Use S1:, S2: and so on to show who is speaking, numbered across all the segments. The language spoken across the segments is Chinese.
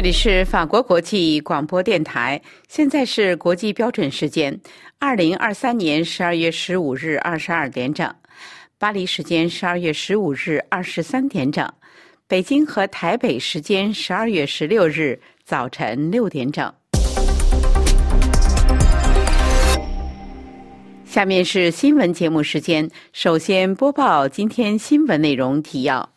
S1: 这里是法国国际广播电台，现在是国际标准时间，二零二三年十二月十五日二十二点整，巴黎时间十二月十五日二十三点整，北京和台北时间十二月十六日早晨六点整。下面是新闻节目时间，首先播报今天新闻内容提要。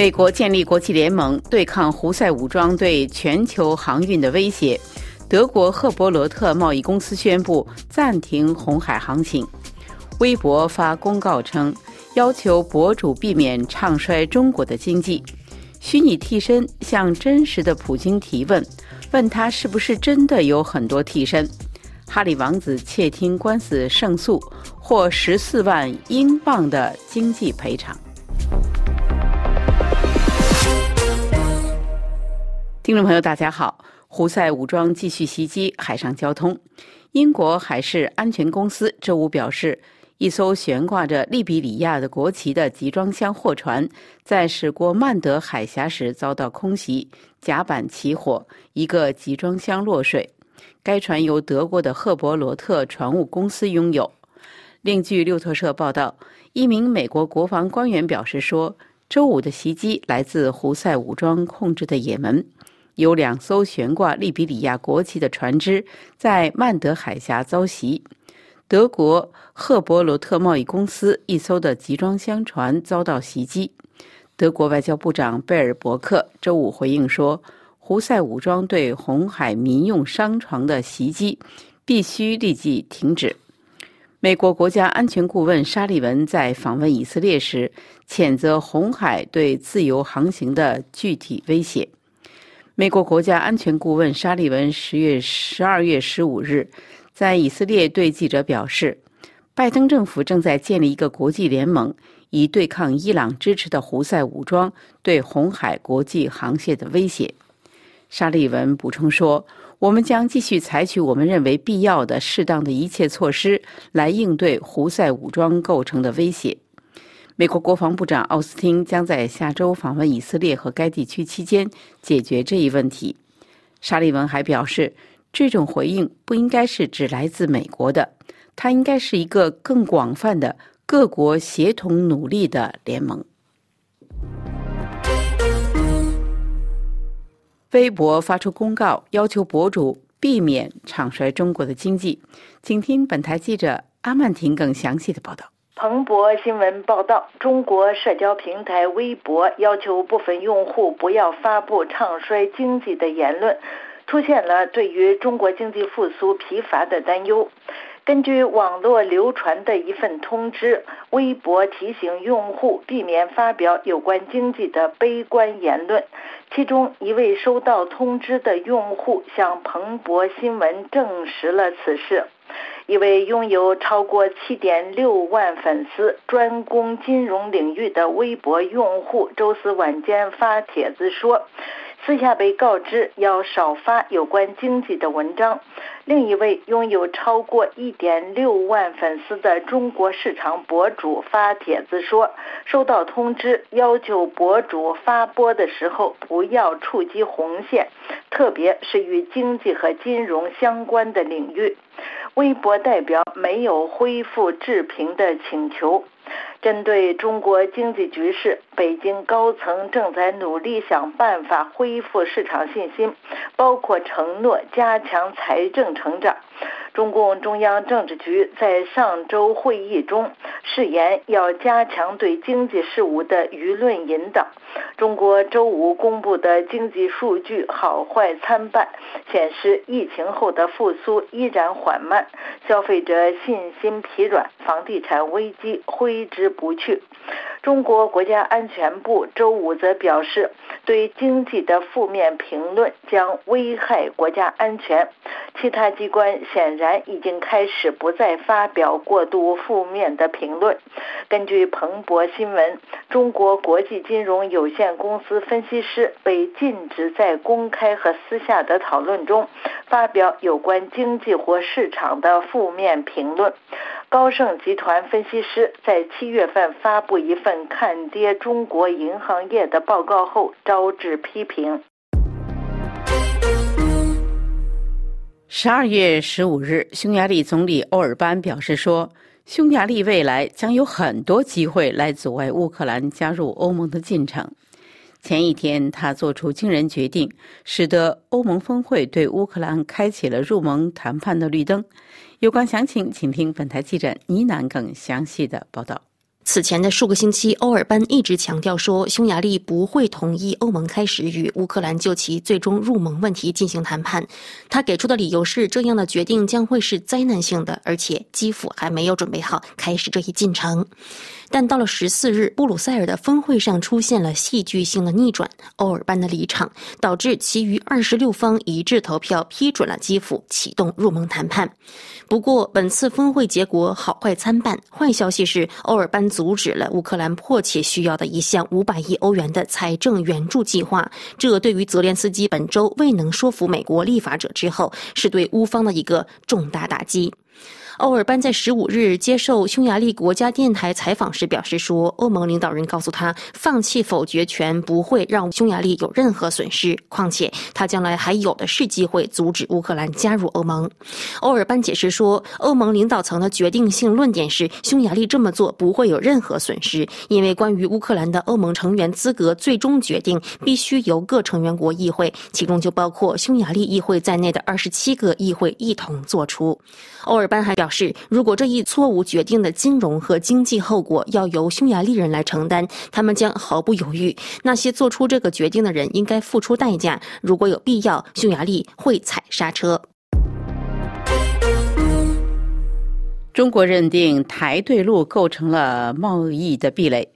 S1: 美国建立国际联盟对抗胡塞武装对全球航运的威胁。德国赫伯罗特贸易公司宣布暂停红海航行。微博发公告称，要求博主避免唱衰中国的经济。虚拟替身向真实的普京提问，问他是不是真的有很多替身。哈里王子窃听官司胜诉，获十四万英镑的经济赔偿。听众朋友，大家好。胡塞武装继续袭击海上交通。英国海事安全公司周五表示，一艘悬挂着利比里亚的国旗的集装箱货船在驶过曼德海峡时遭到空袭，甲板起火，一个集装箱落水。该船由德国的赫伯罗特船务公司拥有。另据路透社报道，一名美国国防官员表示说，周五的袭击来自胡塞武装控制的也门。有两艘悬挂利比里亚国旗的船只在曼德海峡遭袭，德国赫伯罗特贸易公司一艘的集装箱船遭到袭击。德国外交部长贝尔伯克周五回应说：“胡塞武装对红海民用商船的袭击必须立即停止。”美国国家安全顾问沙利文在访问以色列时，谴责红海对自由航行的具体威胁。美国国家安全顾问沙利文十月十二月十五日在以色列对记者表示，拜登政府正在建立一个国际联盟，以对抗伊朗支持的胡塞武装对红海国际航线的威胁。沙利文补充说：“我们将继续采取我们认为必要的、适当的一切措施，来应对胡塞武装构成的威胁。”美国国防部长奥斯汀将在下周访问以色列和该地区期间解决这一问题。沙利文还表示，这种回应不应该是只来自美国的，它应该是一个更广泛的各国协同努力的联盟。微博发出公告，要求博主避免唱衰中国的经济。请听本台记者阿曼婷更详细的报道。
S2: 彭博新闻报道，中国社交平台微博要求部分用户不要发布唱衰经济的言论，出现了对于中国经济复苏疲乏的担忧。根据网络流传的一份通知，微博提醒用户避免发表有关经济的悲观言论。其中一位收到通知的用户向彭博新闻证实了此事。一位拥有超过7.6万粉丝、专攻金融领域的微博用户，周四晚间发帖子说，私下被告知要少发有关经济的文章。另一位拥有超过1.6万粉丝的中国市场博主发帖子说，收到通知要求博主发播的时候不要触及红线，特别是与经济和金融相关的领域。微博代表没有恢复置评的请求。针对中国经济局势，北京高层正在努力想办法恢复市场信心，包括承诺加强财政成长。中共中央政治局在上周会议中誓言要加强对经济事务的舆论引导。中国周五公布的经济数据好坏参半，显示疫情后的复苏依然缓慢，消费者信心疲软，房地产危机挥之不去。中国国家安全部周五则表示，对经济的负面评论将危害国家安全。其他机关显然已经开始不再发表过度负面的评论。根据彭博新闻，中国国际金融有限公司分析师被禁止在公开和私下的讨论中发表有关经济或市场的负面评论。高盛集团分析师在七月份发布一份看跌中国银行业的报告后，招致批评。
S1: 十二月十五日，匈牙利总理欧尔班表示说，匈牙利未来将有很多机会来阻碍乌克兰加入欧盟的进程。前一天，他做出惊人决定，使得欧盟峰会对乌克兰开启了入盟谈判的绿灯。有关详情，请听本台记者倪楠更详细的报道。
S3: 此前的数个星期，欧尔班一直强调说，匈牙利不会同意欧盟开始与乌克兰就其最终入盟问题进行谈判。他给出的理由是，这样的决定将会是灾难性的，而且基辅还没有准备好开始这一进程。但到了十四日，布鲁塞尔的峰会上出现了戏剧性的逆转，欧尔班的离场导致其余二十六方一致投票批准了基辅启动入盟谈判。不过，本次峰会结果好坏参半。坏消息是，欧尔班阻止了乌克兰迫切需要的一项五百亿欧元的财政援助计划，这对于泽连斯基本周未能说服美国立法者之后，是对乌方的一个重大打击。欧尔班在十五日接受匈牙利国家电台采访时表示说：“欧盟领导人告诉他，放弃否决权不会让匈牙利有任何损失。况且，他将来还有的是机会阻止乌克兰加入欧盟。”欧尔班解释说：“欧盟领导层的决定性论点是，匈牙利这么做不会有任何损失，因为关于乌克兰的欧盟成员资格最终决定必须由各成员国议会，其中就包括匈牙利议会在内的二十七个议会一同做出。”欧尔班还表。示，如果这一错误决定的金融和经济后果要由匈牙利人来承担，他们将毫不犹豫。那些做出这个决定的人应该付出代价。如果有必要，匈牙利会踩刹车。
S1: 中国认定台对陆构成了贸易的壁垒，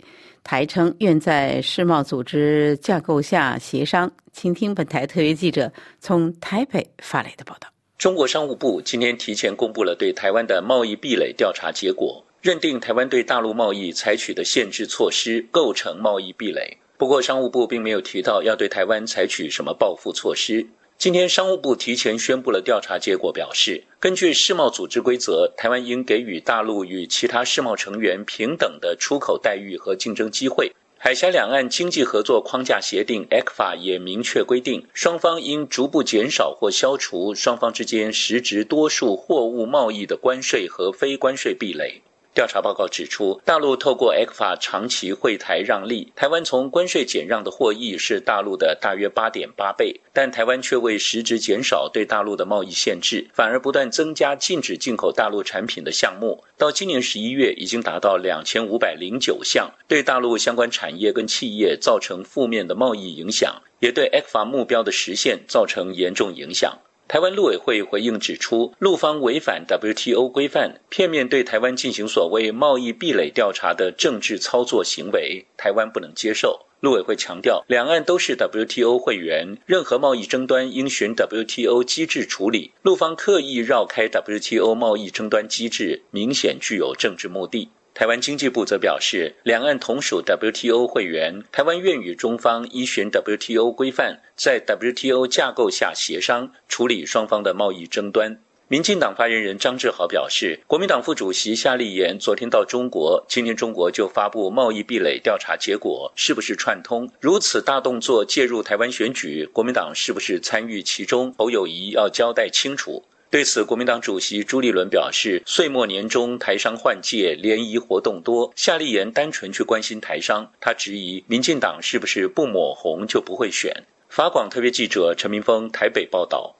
S1: 台称愿在世贸组织架构下协商。请听本台特约记者从台北发来的报道。
S4: 中国商务部今天提前公布了对台湾的贸易壁垒调查结果，认定台湾对大陆贸易采取的限制措施构成贸易壁垒。不过，商务部并没有提到要对台湾采取什么报复措施。今天，商务部提前宣布了调查结果，表示根据世贸组织规则，台湾应给予大陆与其他世贸成员平等的出口待遇和竞争机会。海峡两岸经济合作框架协定 （ECFA） 也明确规定，双方应逐步减少或消除双方之间实质多数货物贸易的关税和非关税壁垒。调查报告指出，大陆透过 ECFA 长期惠台让利，台湾从关税减让的获益是大陆的大约八点八倍，但台湾却未实质减少对大陆的贸易限制，反而不断增加禁止进口大陆产品的项目，到今年十一月已经达到两千五百零九项，对大陆相关产业跟企业造成负面的贸易影响，也对 ECFA 目标的实现造成严重影响。台湾陆委会回应指出，陆方违反 WTO 规范，片面对台湾进行所谓贸易壁垒调查的政治操作行为，台湾不能接受。陆委会强调，两岸都是 WTO 会员，任何贸易争端应循 WTO 机制处理。陆方刻意绕开 WTO 贸易争端机制，明显具有政治目的。台湾经济部则表示，两岸同属 WTO 会员，台湾愿与中方依循 WTO 规范，在 WTO 架构下协商处理双方的贸易争端。民进党发言人张志豪表示，国民党副主席夏立言昨天到中国，今天中国就发布贸易壁垒调查结果，是不是串通？如此大动作介入台湾选举，国民党是不是参与其中？侯友谊要交代清楚。对此，国民党主席朱立伦表示，岁末年终，台商换届，联谊活动多。夏立言单纯去关心台商，他质疑民进党是不是不抹红就不会选？法广特别记者陈明峰台北报道。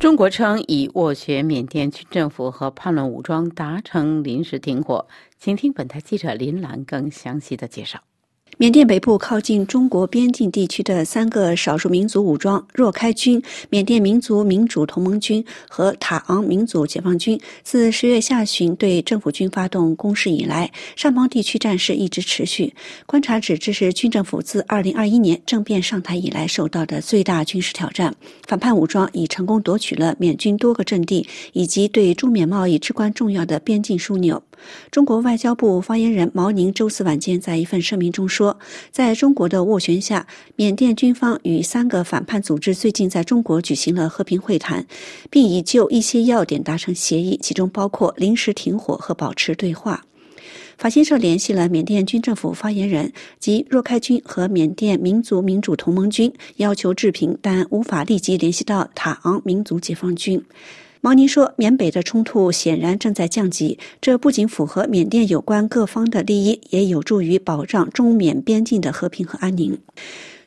S1: 中国称已斡旋缅甸军政府和叛乱武装达成临时停火。请听本台记者林兰更详细的介绍。
S5: 缅甸北部靠近中国边境地区的三个少数民族武装若开军、缅甸民族民主同盟军和塔昂民族解放军，自十月下旬对政府军发动攻势以来，上邦地区战事一直持续。观察指这是军政府自2021年政变上台以来受到的最大军事挑战。反叛武装已成功夺取了缅军多个阵地，以及对中缅贸易至关重要的边境枢纽。中国外交部发言人毛宁周四晚间在一份声明中说，在中国的斡旋下，缅甸军方与三个反叛组织最近在中国举行了和平会谈，并已就一些要点达成协议，其中包括临时停火和保持对话。法新社联系了缅甸军政府发言人及若开军和缅甸民族民主同盟军，要求置评，但无法立即联系到塔昂民族解放军。毛宁说，缅北的冲突显然正在降级，这不仅符合缅甸有关各方的利益，也有助于保障中缅边境的和平和安宁。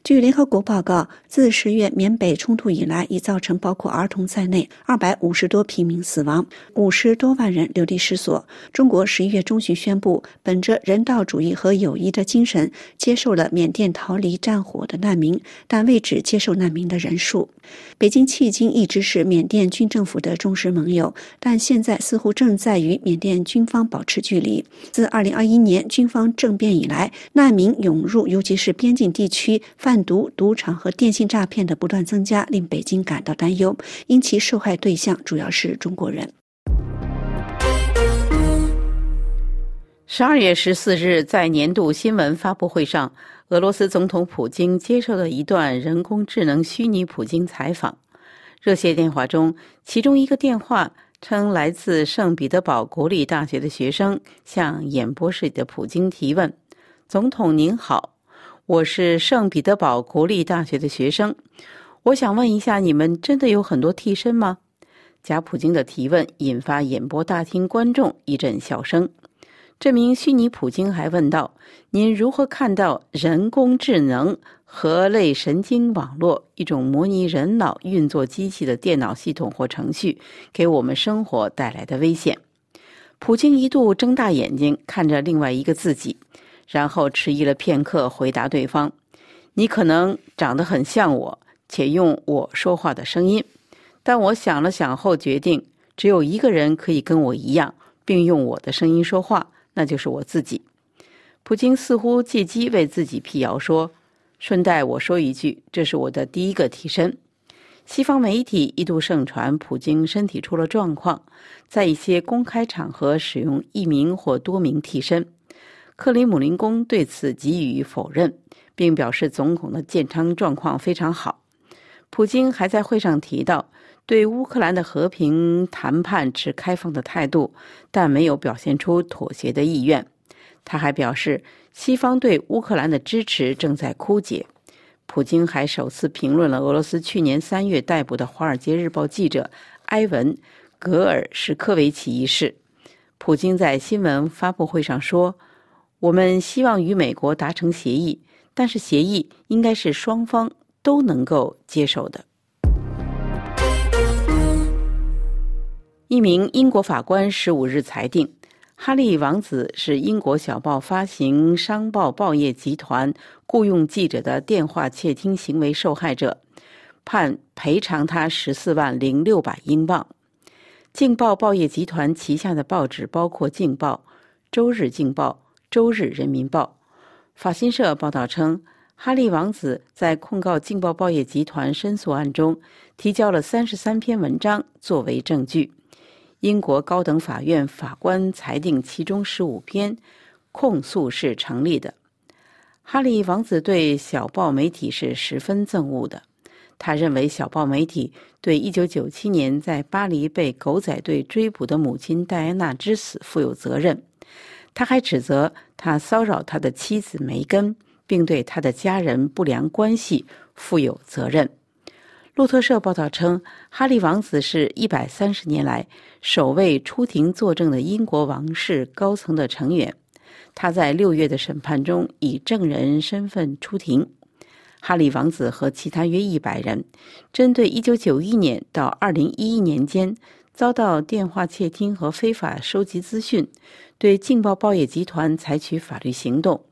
S5: 据联合国报告，自十月缅北冲突以来，已造成包括儿童在内二百五十多平民死亡，五十多万人流离失所。中国十一月中旬宣布，本着人道主义和友谊的精神，接受了缅甸逃离战火的难民，但未止接受难民的人数。北京迄今一直是缅甸军政府的忠实盟友，但现在似乎正在与缅甸军方保持距离。自二零二一年军方政变以来，难民涌入，尤其是边境地区。贩毒、赌场和电信性诈骗的不断增加，令北京感到担忧，因其受害对象主要是中国人。
S1: 十二月十四日，在年度新闻发布会上，俄罗斯总统普京接受了一段人工智能虚拟普京采访。热线电话中，其中一个电话称来自圣彼得堡国立大学的学生向演播室里的普京提问：“总统您好。”我是圣彼得堡国立大学的学生，我想问一下，你们真的有很多替身吗？贾普京的提问引发演播大厅观众一阵笑声。这名虚拟普京还问道：“您如何看到人工智能和类神经网络一种模拟人脑运作机器的电脑系统或程序给我们生活带来的危险？”普京一度睁大眼睛看着另外一个自己。然后迟疑了片刻，回答对方：“你可能长得很像我，且用我说话的声音。但我想了想后决定，只有一个人可以跟我一样，并用我的声音说话，那就是我自己。”普京似乎借机为自己辟谣说：“顺带我说一句，这是我的第一个替身。”西方媒体一度盛传普京身体出了状况，在一些公开场合使用一名或多名替身。克里姆林宫对此给予否认，并表示总统的健康状况非常好。普京还在会上提到对乌克兰的和平谈判持开放的态度，但没有表现出妥协的意愿。他还表示，西方对乌克兰的支持正在枯竭。普京还首次评论了俄罗斯去年三月逮捕的《华尔街日报》记者埃文·格尔什科维奇一事。普京在新闻发布会上说。我们希望与美国达成协议，但是协议应该是双方都能够接受的。一名英国法官十五日裁定，哈利王子是英国小报发行商报报业集团雇佣记者的电话窃听行为受害者，判赔偿他十四万零六百英镑。镜报报业集团旗下的报纸包括《镜报》《周日镜报》。周日人民报法新社报道称，哈利王子在控告《镜报》报业集团申诉案中提交了三十三篇文章作为证据。英国高等法院法官裁定，其中十五篇控诉是成立的。哈利王子对小报媒体是十分憎恶的，他认为小报媒体对一九九七年在巴黎被狗仔队追捕的母亲戴安娜之死负有责任。他还指责他骚扰他的妻子梅根，并对他的家人不良关系负有责任。路透社报道称，哈利王子是一百三十年来首位出庭作证的英国王室高层的成员。他在六月的审判中以证人身份出庭。哈利王子和其他约一百人，针对一九九一年到二零一一年间遭到电话窃听和非法收集资讯。对《劲报》报业集团采取法律行动，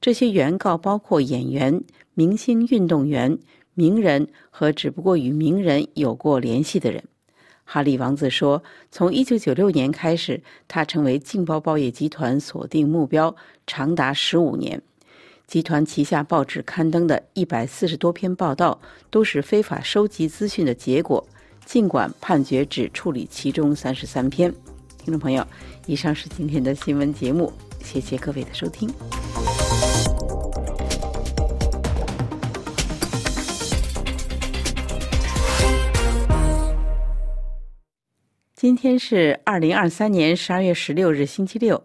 S1: 这些原告包括演员、明星运动员、名人和只不过与名人有过联系的人。哈利王子说：“从一九九六年开始，他成为《劲报》报业集团锁定目标长达十五年。集团旗下报纸刊登的一百四十多篇报道都是非法收集资讯的结果，尽管判决只处理其中三十三篇。”听众朋友，以上是今天的新闻节目，谢谢各位的收听。今天是二零二三年十二月十六日，星期六。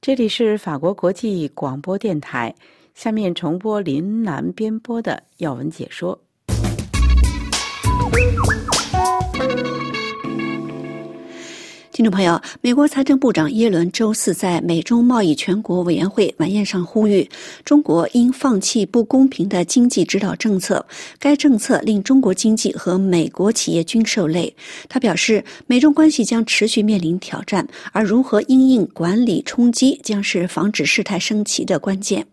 S1: 这里是法国国际广播电台。下面重播林南编播的要闻解说。
S5: 听众朋友，美国财政部长耶伦周四在美中贸易全国委员会晚宴上呼吁，中国应放弃不公平的经济指导政策，该政策令中国经济和美国企业均受累。他表示，美中关系将持续面临挑战，而如何因应管理冲击，将是防止事态升级的关键。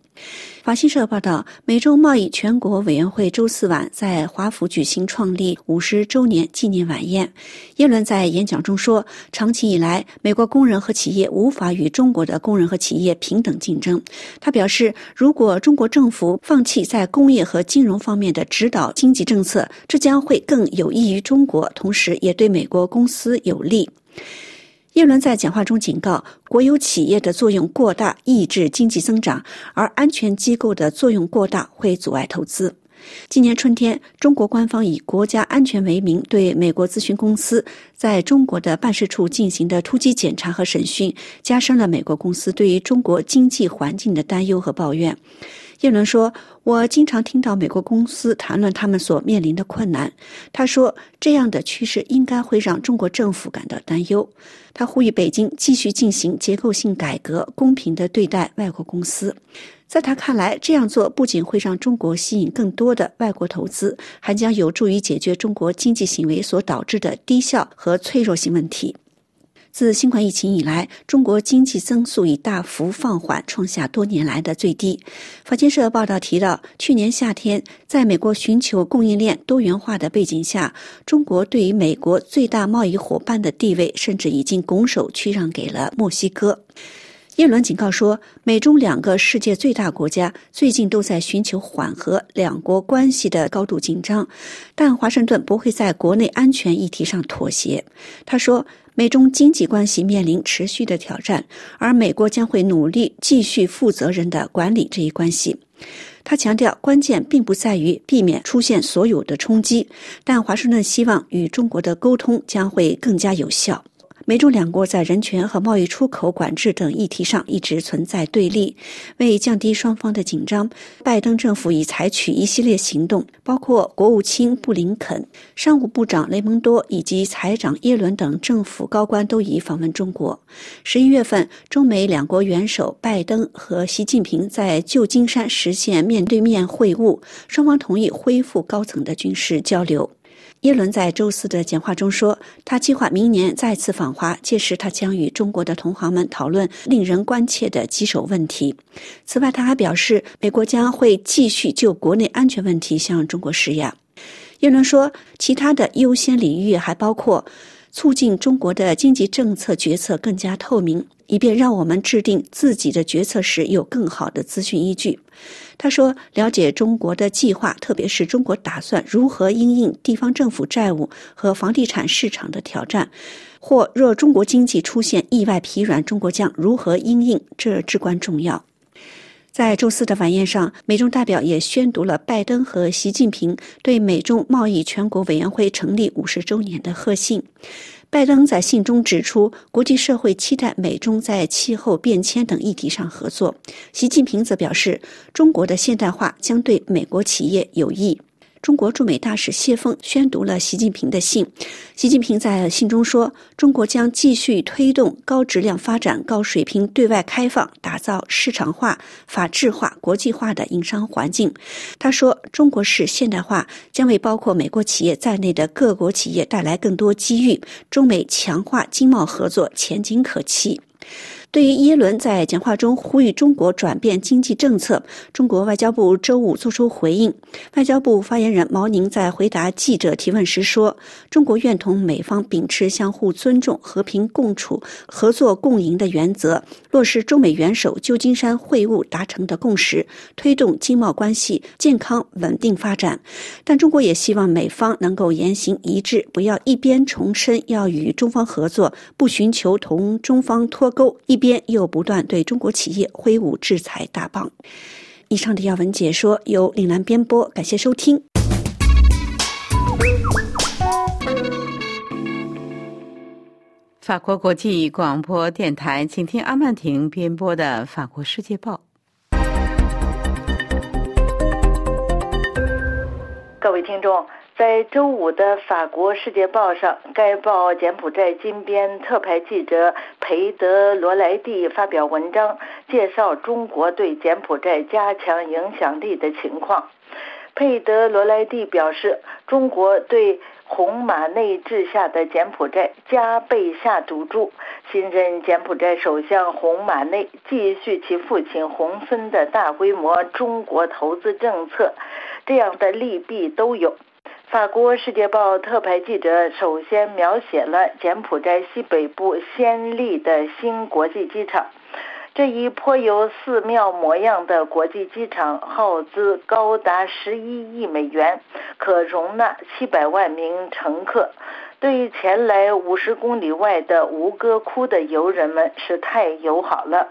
S5: 法新社报道，美洲贸易全国委员会周四晚在华府举行创立五十周年纪念晚宴。耶伦在演讲中说：“长期以来，美国工人和企业无法与中国的工人和企业平等竞争。”他表示，如果中国政府放弃在工业和金融方面的指导经济政策，这将会更有益于中国，同时也对美国公司有利。耶伦在讲话中警告，国有企业的作用过大，抑制经济增长；而安全机构的作用过大，会阻碍投资。今年春天，中国官方以国家安全为名，对美国咨询公司在中国的办事处进行的突击检查和审讯，加深了美国公司对于中国经济环境的担忧和抱怨。耶伦说：“我经常听到美国公司谈论他们所面临的困难。”他说：“这样的趋势应该会让中国政府感到担忧。”他呼吁北京继续进行结构性改革，公平的对待外国公司。在他看来，这样做不仅会让中国吸引更多的外国投资，还将有助于解决中国经济行为所导致的低效和脆弱性问题。自新冠疫情以来，中国经济增速已大幅放缓，创下多年来的最低。法新社报道提到，去年夏天，在美国寻求供应链多元化的背景下，中国对于美国最大贸易伙伴的地位，甚至已经拱手屈让给了墨西哥。耶伦警告说，美中两个世界最大国家最近都在寻求缓和两国关系的高度紧张，但华盛顿不会在国内安全议题上妥协。他说。美中经济关系面临持续的挑战，而美国将会努力继续负责任的管理这一关系。他强调，关键并不在于避免出现所有的冲击，但华盛顿希望与中国的沟通将会更加有效。美中两国在人权和贸易出口管制等议题上一直存在对立。为降低双方的紧张，拜登政府已采取一系列行动，包括国务卿布林肯、商务部长雷蒙多以及财长耶伦等政府高官都已访问中国。十一月份，中美两国元首拜登和习近平在旧金山实现面对面会晤，双方同意恢复高层的军事交流。耶伦在周四的讲话中说，他计划明年再次访华，届时他将与中国的同行们讨论令人关切的棘手问题。此外，他还表示，美国将会继续就国内安全问题向中国施压。耶伦说，其他的优先领域还包括促进中国的经济政策决策更加透明，以便让我们制定自己的决策时有更好的资讯依据。他说：“了解中国的计划，特别是中国打算如何应应地方政府债务和房地产市场的挑战，或若中国经济出现意外疲软，中国将如何应应，这至关重要。”在周四的晚宴上，美中代表也宣读了拜登和习近平对美中贸易全国委员会成立五十周年的贺信。拜登在信中指出，国际社会期待美中在气候变迁等议题上合作。习近平则表示，中国的现代化将对美国企业有益。中国驻美大使谢锋宣读了习近平的信。习近平在信中说：“中国将继续推动高质量发展、高水平对外开放，打造市场化、法治化、国际化的营商环境。”他说：“中国式现代化将为包括美国企业在内的各国企业带来更多机遇，中美强化经贸合作前景可期。”对于耶伦在讲话中呼吁中国转变经济政策，中国外交部周五作出回应。外交部发言人毛宁在回答记者提问时说：“中国愿同美方秉持相互尊重、和平共处、合作共赢的原则，落实中美元首旧金山会晤达成的共识，推动经贸关系健康稳定发展。但中国也希望美方能够言行一致，不要一边重申要与中方合作，不寻求同中方脱钩，一边。”边又不断对中国企业挥舞制裁大棒。以上的要闻解说由岭南编播，感谢收听。
S1: 法国国际广播电台，请听阿曼婷编播的《法国世界报》。
S2: 各位听众。在周五的《法国世界报》上，该报柬埔寨金边特派记者裴德罗莱蒂发表文章，介绍中国对柬埔寨加强影响力的情况。佩德罗莱蒂表示，中国对洪马内治下的柬埔寨加倍下赌注。新任柬埔寨首相洪马内继续其父亲洪森的大规模中国投资政策，这样的利弊都有。法国《世界报》特派记者首先描写了柬埔寨西北部先立的新国际机场。这一颇有寺庙模样的国际机场耗资高达十一亿美元，可容纳七百万名乘客。对于前来五十公里外的吴哥窟的游人们是太友好了。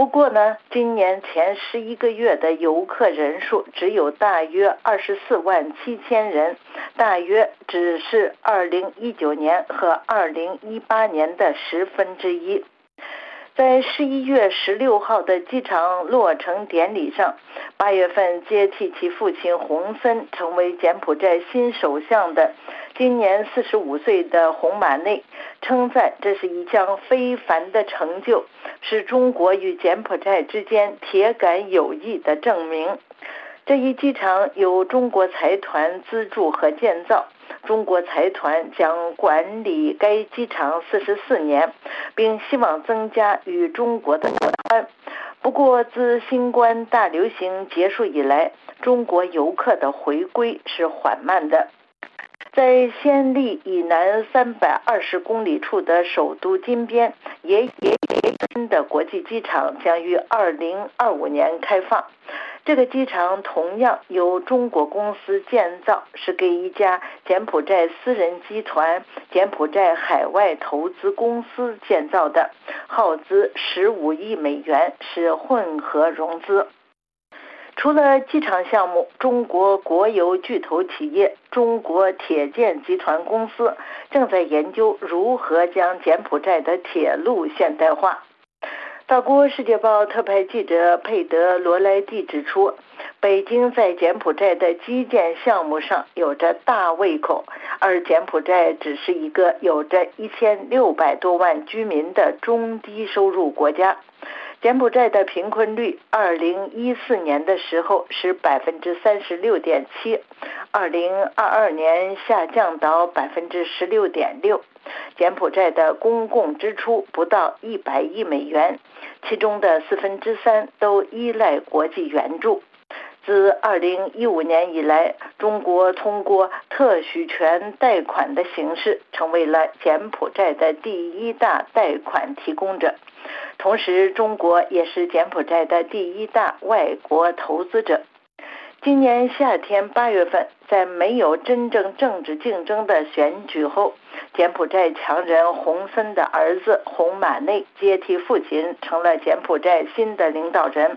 S2: 不过呢，今年前十一个月的游客人数只有大约二十四万七千人，大约只是二零一九年和二零一八年的十分之一。在十一月十六号的机场落成典礼上，八月份接替其父亲洪森成为柬埔寨新首相的。今年四十五岁的洪马内称赞这是一项非凡的成就，是中国与柬埔寨之间铁杆友谊的证明。这一机场由中国财团资助和建造，中国财团将管理该机场四十四年，并希望增加与中国的往来。不过，自新冠大流行结束以来，中国游客的回归是缓慢的。在暹粒以南三百二十公里处的首都金边，也也新的国际机场将于二零二五年开放。这个机场同样由中国公司建造，是给一家柬埔寨私人集团——柬埔寨海外投资公司建造的，耗资十五亿美元，是混合融资。除了机场项目，中国国有巨头企业中国铁建集团公司正在研究如何将柬埔寨的铁路现代化。法国《世界报》特派记者佩德罗莱蒂指出，北京在柬埔寨的基建项目上有着大胃口，而柬埔寨只是一个有着一千六百多万居民的中低收入国家。柬埔寨的贫困率，二零一四年的时候是百分之三十六点七，二零二二年下降到百分之十六点六。柬埔寨的公共支出不到一百亿美元，其中的四分之三都依赖国际援助。自二零一五年以来，中国通过特许权贷款的形式，成为了柬埔寨的第一大贷款提供者。同时，中国也是柬埔寨的第一大外国投资者。今年夏天八月份，在没有真正政治竞争的选举后，柬埔寨强人洪森的儿子洪马内接替父亲，成了柬埔寨新的领导人。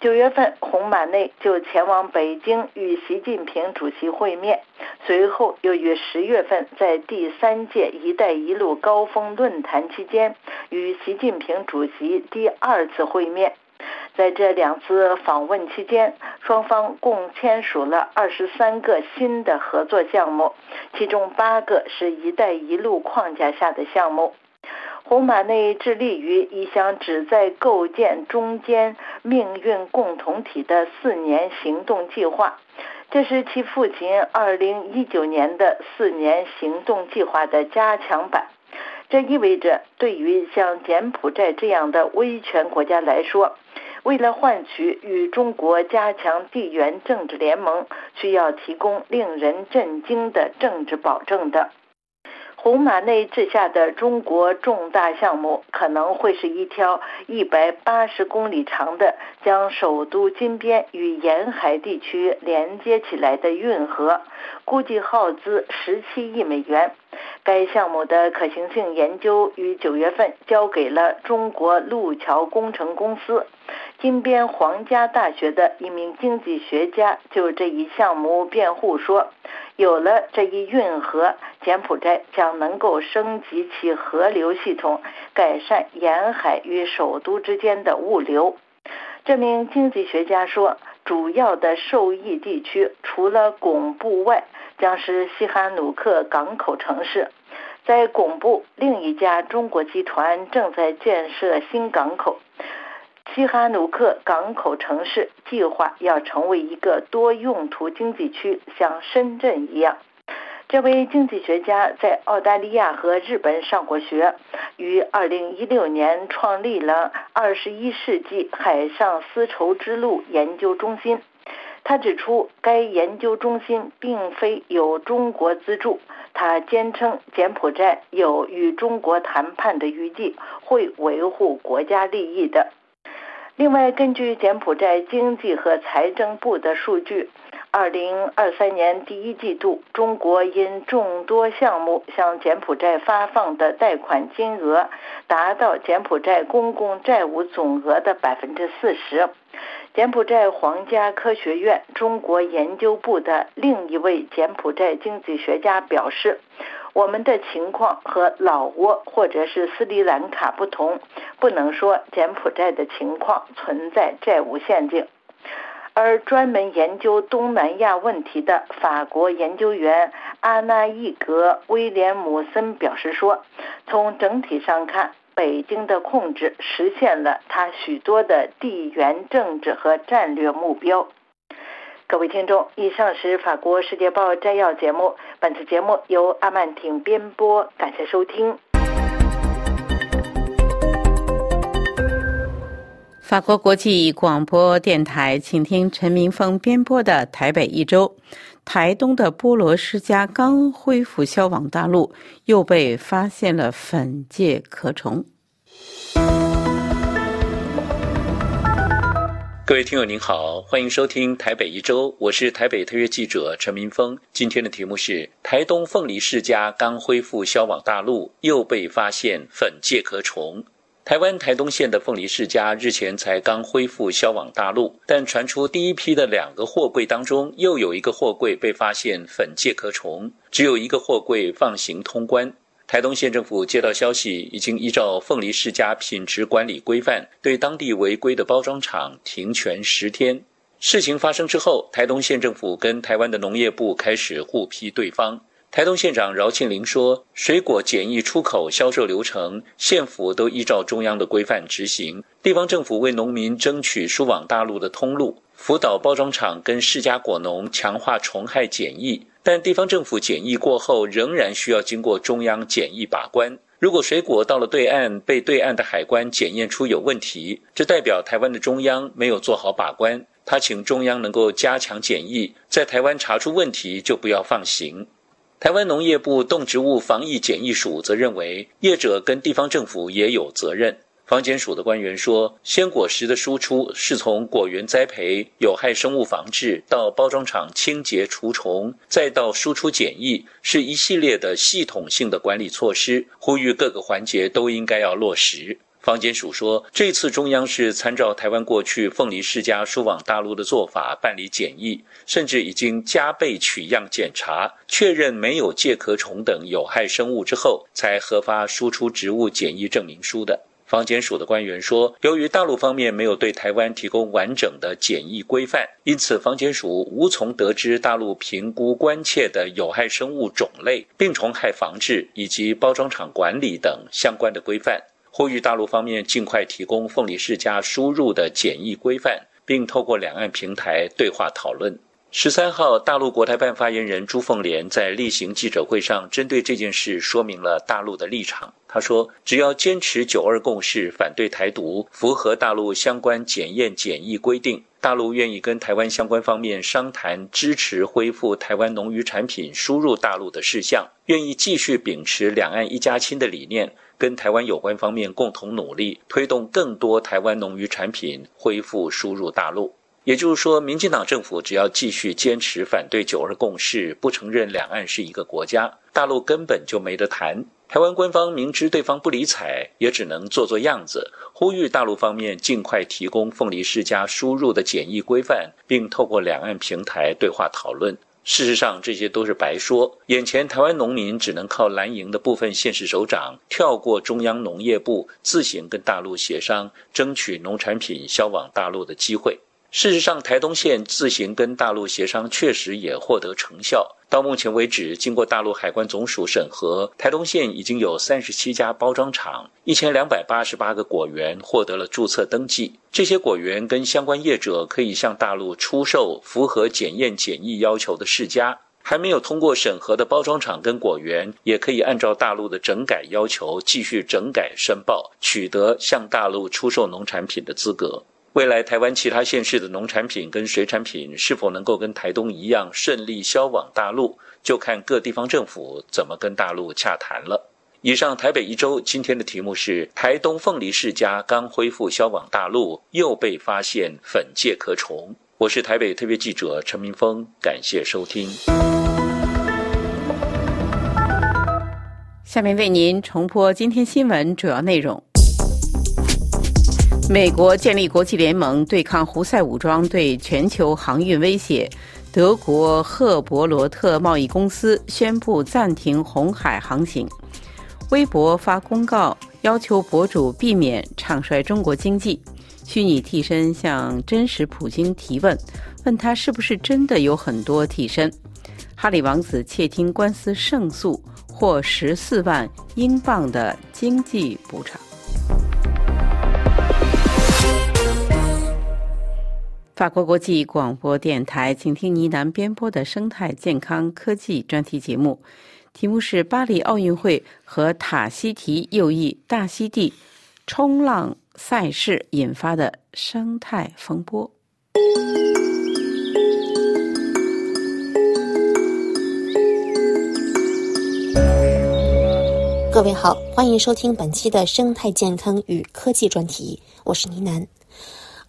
S2: 九月份，洪马内就前往北京与习近平主席会面，随后又于十月份在第三届“一带一路”高峰论坛期间与习近平主席第二次会面。在这两次访问期间，双方共签署了二十三个新的合作项目，其中八个是一带一路框架下的项目。红马内致力于一项旨在构建中间命运共同体的四年行动计划，这是其父亲2019年的四年行动计划的加强版。这意味着，对于像柬埔寨这样的威权国家来说，为了换取与中国加强地缘政治联盟，需要提供令人震惊的政治保证的。红马内治下的中国重大项目可能会是一条一百八十公里长的将首都金边与沿海地区连接起来的运河，估计耗资十七亿美元。该项目的可行性研究于九月份交给了中国路桥工程公司。金边皇家大学的一名经济学家就这一项目辩护说。有了这一运河，柬埔寨将能够升级其河流系统，改善沿海与首都之间的物流。这名经济学家说，主要的受益地区除了拱部外，将是西哈努克港口城市。在拱部，另一家中国集团正在建设新港口。西哈努克港口城市计划要成为一个多用途经济区，像深圳一样。这位经济学家在澳大利亚和日本上过学，于2016年创立了21世纪海上丝绸之路研究中心。他指出，该研究中心并非由中国资助。他坚称，柬埔寨有与中国谈判的余地，会维护国家利益的。另外，根据柬埔寨经济和财政部的数据，二零二三年第一季度，中国因众多项目向柬埔寨发放的贷款金额达到柬埔寨公共债务总额的百分之四十。柬埔寨皇家科学院中国研究部的另一位柬埔寨经济学家表示。我们的情况和老挝或者是斯里兰卡不同，不能说柬埔寨的情况存在债务陷阱。而专门研究东南亚问题的法国研究员阿纳伊格威廉姆森表示说：“从整体上看，北京的控制实现了他许多的地缘政治和战略目标。”各位听众，以上是法国《世界报》摘要节目。本次节目由阿曼婷编播，感谢收听。
S1: 法国国际广播电台，请听陈明峰编播的《台北一周》。台东的菠萝世家刚恢复销往大陆，又被发现了粉介壳虫。
S4: 各位听友您好，欢迎收听台北一周，我是台北特约记者陈明峰。今天的题目是：台东凤梨世家刚恢复销往大陆，又被发现粉介壳虫。台湾台东县的凤梨世家日前才刚恢复销往大陆，但传出第一批的两个货柜当中，又有一个货柜被发现粉介壳虫，只有一个货柜放行通关。台东县政府接到消息，已经依照凤梨世家品质管理规范，对当地违规的包装厂停权十天。事情发生之后，台东县政府跟台湾的农业部开始互批对方。台东县长饶庆林说：“水果检疫出口销售流程，县府都依照中央的规范执行。地方政府为农民争取输往大陆的通路，辅导包装厂跟世家果农强化虫害检疫。”但地方政府检疫过后，仍然需要经过中央检疫把关。如果水果到了对岸被对岸的海关检验出有问题，这代表台湾的中央没有做好把关。他请中央能够加强检疫，在台湾查出问题就不要放行。台湾农业部动植物防疫检疫署则认为，业者跟地方政府也有责任。防检署的官员说，鲜果实的输出是从果园栽培、有害生物防治到包装厂清洁除虫，再到输出检疫，是一系列的系统性的管理措施，呼吁各个环节都应该要落实。房检署说，这次中央是参照台湾过去凤梨世家输往大陆的做法办理检疫，甚至已经加倍取样检查，确认没有介壳虫等有害生物之后，才核发输出植物检疫证明书的。房检署的官员说，由于大陆方面没有对台湾提供完整的检疫规范，因此房检署无从得知大陆评估关切的有害生物种类、病虫害防治以及包装厂管理等相关的规范。呼吁大陆方面尽快提供凤梨世家输入的检疫规范，并透过两岸平台对话讨论。十三号，大陆国台办发言人朱凤莲在例行记者会上针对这件事说明了大陆的立场。他说：“只要坚持九二共识，反对台独，符合大陆相关检验检疫规定，大陆愿意跟台湾相关方面商谈支持恢复台湾农渔产品输入大陆的事项，愿意继续秉持两岸一家亲的理念，跟台湾有关方面共同努力，推动更多台湾农渔产品恢复输入大陆。”也就是说，民进党政府只要继续坚持反对九二共识，不承认两岸是一个国家，大陆根本就没得谈。台湾官方明知对方不理睬，也只能做做样子，呼吁大陆方面尽快提供凤梨世家输入的检疫规范，并透过两岸平台对话讨论。事实上，这些都是白说。眼前台湾农民只能靠蓝营的部分县市首长，跳过中央农业部，自行跟大陆协商，争取农产品销往大陆的机会。事实上，台东县自行跟大陆协商，确实也获得成效。到目前为止，经过大陆海关总署审核，台东县已经有三十七家包装厂、一千两百八十八个果园获得了注册登记。这些果园跟相关业者可以向大陆出售符合检验检疫要求的世家，还没有通过审核的包装厂跟果园，也可以按照大陆的整改要求继续整改申报，取得向大陆出售农产品的资格。未来台湾其他县市的农产品跟水产品是否能够跟台东一样顺利销往大陆，就看各地方政府怎么跟大陆洽谈了。以上台北一周今天的题目是：台东凤梨世家刚恢复销往大陆，又被发现粉介壳虫。我是台北特别记者陈明峰，感谢收听。
S1: 下面为您重播今天新闻主要内容。美国建立国际联盟对抗胡塞武装对全球航运威胁。德国赫伯罗特贸易公司宣布暂停红海航行。微博发公告要求博主避免唱衰中国经济。虚拟替身向真实普京提问，问他是不是真的有很多替身。哈里王子窃听官司胜诉，获十四万英镑的经济补偿。法国国际广播电台，请听倪楠编播的生态健康科技专题节目，题目是巴黎奥运会和塔希提右翼大溪地冲浪赛事引发的生态风波。
S3: 各位好，欢迎收听本期的生态健康与科技专题，我是倪楠。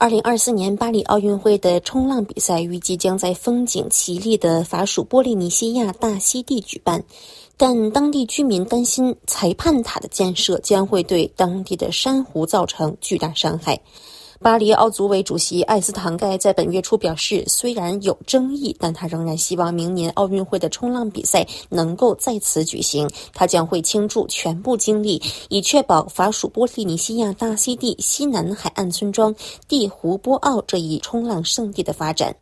S3: 二零二四年巴黎奥运会的冲浪比赛预计将在风景奇丽的法属波利尼西亚大溪地举办，但当地居民担心裁判塔的建设将会对当地的珊瑚造成巨大伤害。巴黎奥组委主席艾斯唐盖在本月初表示，虽然有争议，但他仍然希望明年奥运会的冲浪比赛能够在此举行。他将会倾注全部精力，以确保法属波利尼西亚大溪地西南海岸村庄地湖波奥这一冲浪圣地的发展。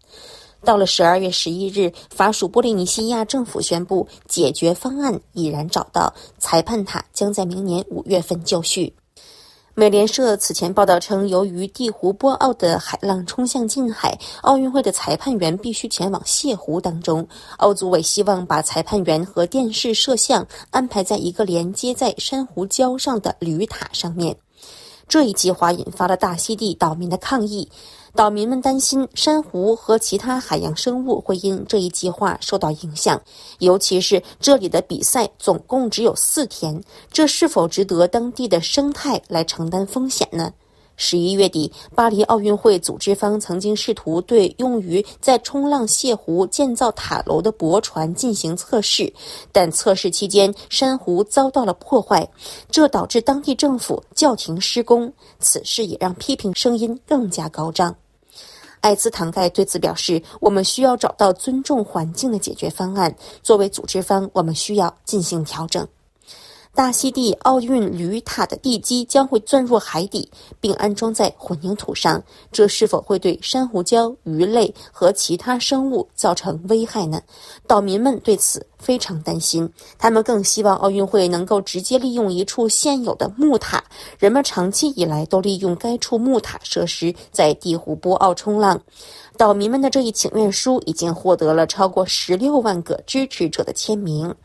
S3: 到了十二月十一日，法属波利尼西亚政府宣布解决方案已然找到，裁判塔将在明年五月份就绪。美联社此前报道称，由于地湖波奥的海浪冲向近海，奥运会的裁判员必须前往泻湖当中。奥组委希望把裁判员和电视摄像安排在一个连接在珊瑚礁上的铝塔上面。这一计划引发了大溪地岛民的抗议。岛民们担心珊瑚和其他海洋生物会因这一计划受到影响，尤其是这里的比赛总共只有四天，这是否值得当地的生态来承担风险呢？十一月底，巴黎奥运会组织方曾经试图对用于在冲浪泻湖建造塔楼的驳船进行测试，但测试期间珊瑚遭到了破坏，这导致当地政府叫停施工。此事也让批评声音更加高涨。艾兹唐盖对此表示：“我们需要找到尊重环境的解决方案。作为组织方，我们需要进行调整。”大溪地奥运铝塔的地基将会钻入海底，并安装在混凝土上。这是否会对珊瑚礁、鱼类和其他生物造成危害呢？岛民们对此非常担心。他们更希望奥运会能够直接利用一处现有的木塔。人们长期以来都利用该处木塔设施在地湖波奥冲浪。岛民们的这一请愿书已经获得了超过十六万个支持者的签名。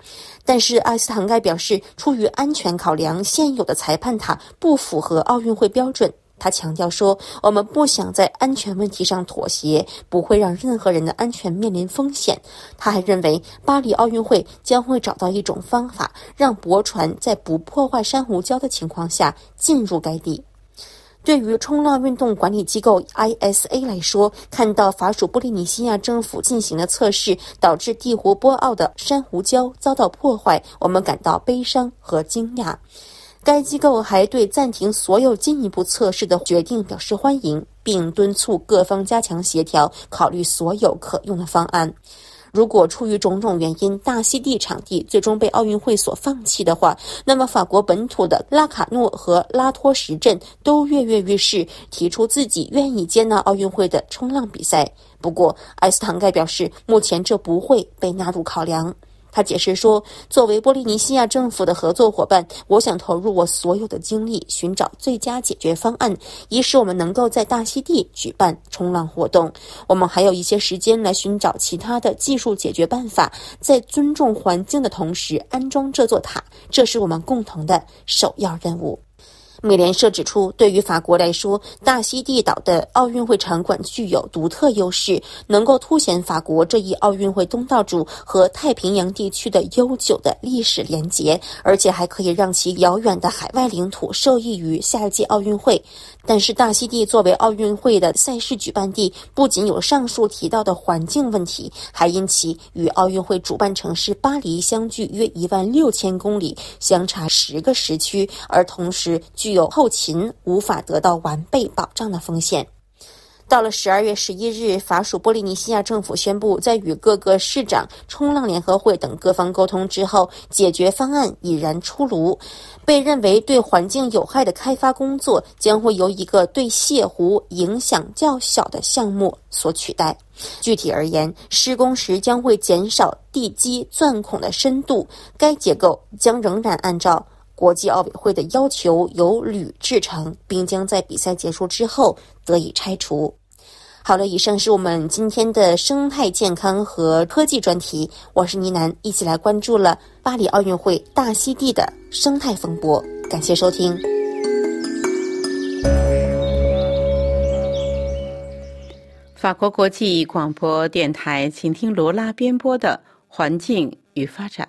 S3: 但是艾斯坦盖表示，出于安全考量，现有的裁判塔不符合奥运会标准。他强调说：“我们不想在安全问题上妥协，不会让任何人的安全面临风险。”他还认为，巴黎奥运会将会找到一种方法，让驳船在不破坏珊瑚礁的情况下进入该地。对于冲浪运动管理机构 ISA 来说，看到法属波利尼西亚政府进行的测试导致地湖波奥的珊瑚礁遭到破坏，我们感到悲伤和惊讶。该机构还对暂停所有进一步测试的决定表示欢迎，并敦促各方加强协调，考虑所有可用的方案。如果出于种种原因，大溪地场地最终被奥运会所放弃的话，那么法国本土的拉卡诺和拉托什镇都跃跃欲试，提出自己愿意接纳奥运会的冲浪比赛。不过，埃斯唐盖表示，目前这不会被纳入考量。他解释说：“作为波利尼西亚政府的合作伙伴，我想投入我所有的精力，寻找最佳解决方案，以使我们能够在大溪地举办冲浪活动。我们还有一些时间来寻找其他的技术解决办法，在尊重环境的同时安装这座塔，这是我们共同的首要任务。”美联社指出，对于法国来说，大溪地岛的奥运会场馆具有独特优势，能够凸显法国这一奥运会东道主和太平洋地区的悠久的历史连结，而且还可以让其遥远的海外领土受益于下一届奥运会。但是，大溪地作为奥运会的赛事举办地，不仅有上述提到的环境问题，还因其与奥运会主办城市巴黎相距约一万六千公里，相差十个时区，而同时距有后勤无法得到完备保障的风险。到了十二月十一日，法属波利尼西亚政府宣布，在与各个市长、冲浪联合会等各方沟通之后，解决方案已然出炉。被认为对环境有害的开发工作将会由一个对泻湖影响较小的项目所取代。具体而言，施工时将会减少地基钻孔的深度，该结构将仍然按照国际奥委会的要求由铝制成，并将在比赛结束之后得以拆除。好了，以上是我们今天的生态健康和科技专题。我是倪楠，一起来关注了巴黎奥运会大溪地的生态风波。感谢收听。
S1: 法国国际广播电台，请听罗拉编播的《环境与发展》。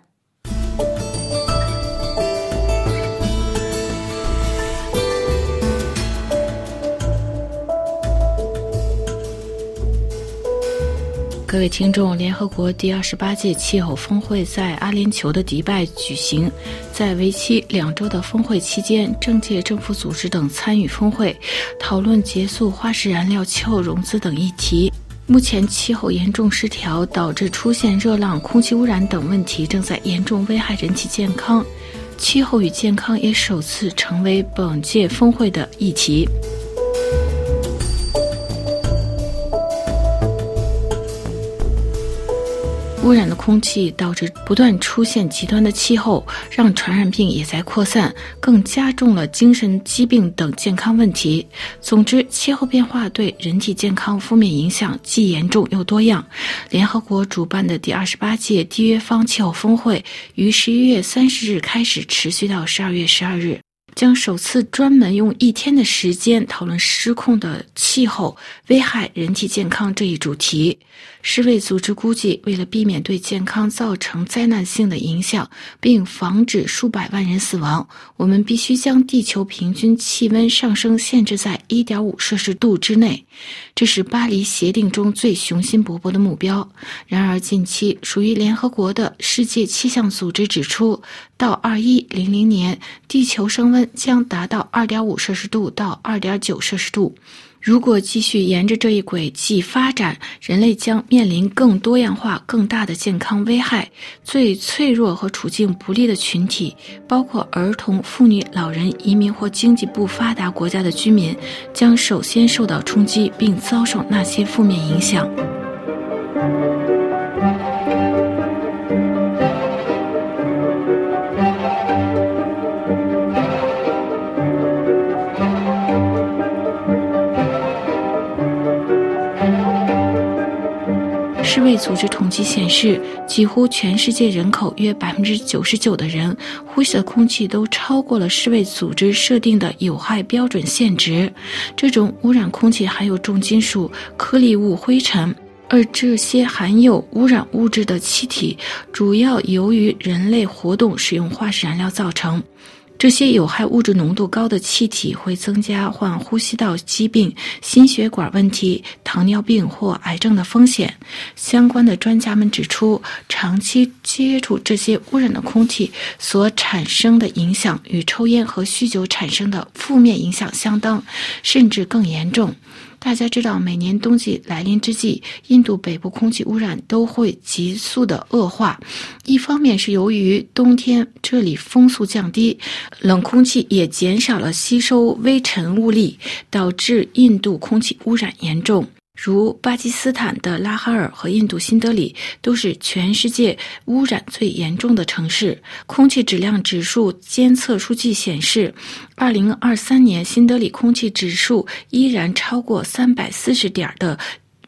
S6: 各位听众，联合国第二十八届气候峰会在阿联酋的迪拜举行，在为期两周的峰会期间，政界、政府组织等参与峰会，讨论结束化石燃料气候融资等议题。目前，气候严重失调导致出现热浪、空气污染等问题正在严重危害人体健康，气候与健康也首次成为本届峰会的议题。污染的空气导致不断出现极端的气候，让传染病也在扩散，更加重了精神疾病等健康问题。总之，气候变化对人体健康负面影响既严重又多样。联合国主办的第二十八届缔约方气候峰会于十一月三十日开始，持续到十二月十二日。将首次专门用一天的时间讨论失控的气候危害人体健康这一主题。世卫组织估计，为了避免对健康造成灾难性的影响，并防止数百万人死亡，我们必须将地球平均气温上升限制在1.5摄氏度之内。这是巴黎协定中最雄心勃勃的目标。然而，近期属于联合国的世界气象组织指出，到2100年，地球升温将达到2.5摄氏度到2.9摄氏度。如果继续沿着这一轨迹发展，人类将面临更多样化、更大的健康危害。最脆弱和处境不利的群体，包括儿童、妇女、老人、移民或经济不发达国家的居民，将首先受到冲击，并遭受那些负面影响。世卫组织统计显示，几乎全世界人口约百分之九十九的人呼吸的空气都超过了世卫组织设定的有害标准限值。这种污染空气含有重金属、颗粒物、灰尘，而这些含有污染物质的气体主要由于人类活动使用化石燃料造成。这些有害物质浓度高的气体会增加患呼吸道疾病、心血管问题、糖尿病或癌症的风险。相关的专家们指出，长期接触这些污染的空气所产生的影响与抽烟和酗酒产生的负面影响相当，甚至更严重。大家知道，每年冬季来临之际，印度北部空气污染都会急速的恶化。一方面是由于冬天这里风速降低，冷空气也减少了吸收微尘物力，导致印度空气污染严重。如巴基斯坦的拉哈尔和印度新德里都是全世界污染最严重的城市。空气质量指数监测数据显示，2023年新德里空气指数依然超过340点的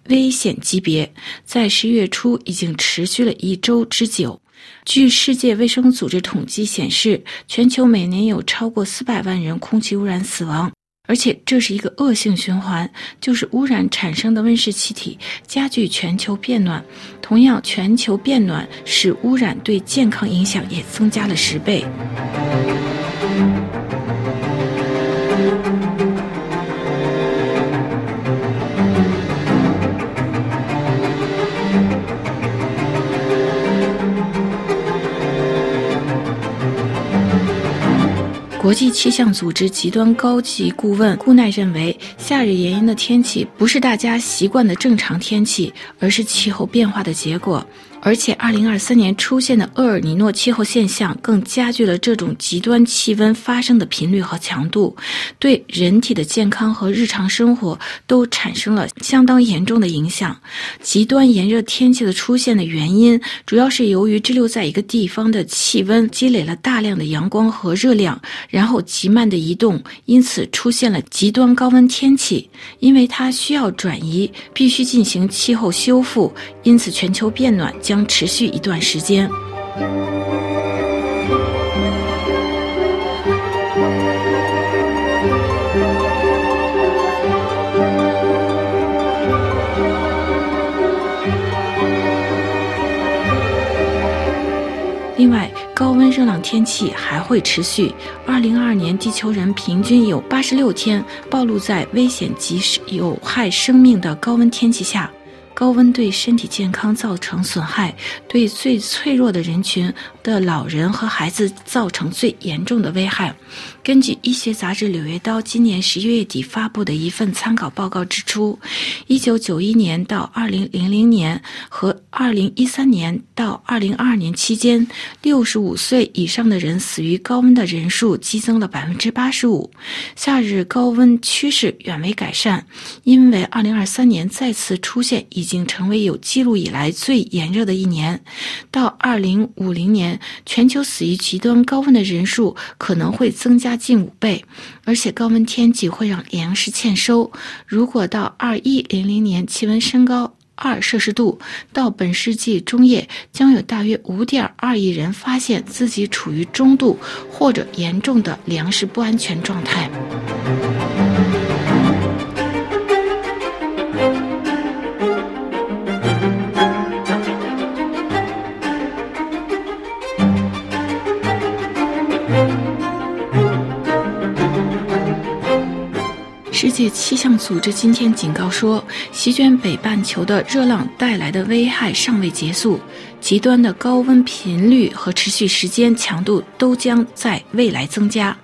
S6: 危险级别，在十月初已经持续了一周之久。据世界卫生组织统计显示，全球每年有超过400万人空气污染死亡。而且这是一个恶性循环，就是污染产生的温室气体加剧全球变暖。同样，全球变暖使污染对健康影响也增加了十倍。国际气象组织极端高级顾问顾奈认为，夏日炎炎的天气不是大家习惯的正常天气，而是气候变化的结果。而且，二零二三年出现的厄尔尼诺气候现象更加剧了这种极端气温发生的频率和强度，对人体的健康和日常生活都产生了相当严重的影响。极端炎热天气的出现的原因，主要是由于滞留在一个地方的气温积累了大量的阳光和热量，然后极慢的移动，因此出现了极端高温天气。因为它需要转移，必须进行气候修复，因此全球变暖。将持续一段时间。另外，高温热浪天气还会持续。二零二二年，地球人平均有八十六天暴露在危险及有害生命的高温天气下。高温对身体健康造成损害，对最脆弱的人群的老人和孩子造成最严重的危害。根据医学杂志《柳叶刀》今年十一月底发布的一份参考报告指出，一九九一年到二零零零年和二零一三年到二零二二年期间，六十五岁以上的人死于高温的人数激增了百分之八十五。夏日高温趋势远未改善，因为二零二三年再次出现已。经成为有记录以来最炎热的一年，到二零五零年，全球死于极端高温的人数可能会增加近五倍，而且高温天气会让粮食欠收。如果到二一零零年气温升高二摄氏度，到本世纪中叶，将有大约五点二亿人发现自己处于中度或者严重的粮食不安全状态。界气象组织今天警告说，席卷北半球的热浪带来的危害尚未结束，极端的高温频率和持续时间、强度都将在未来增加。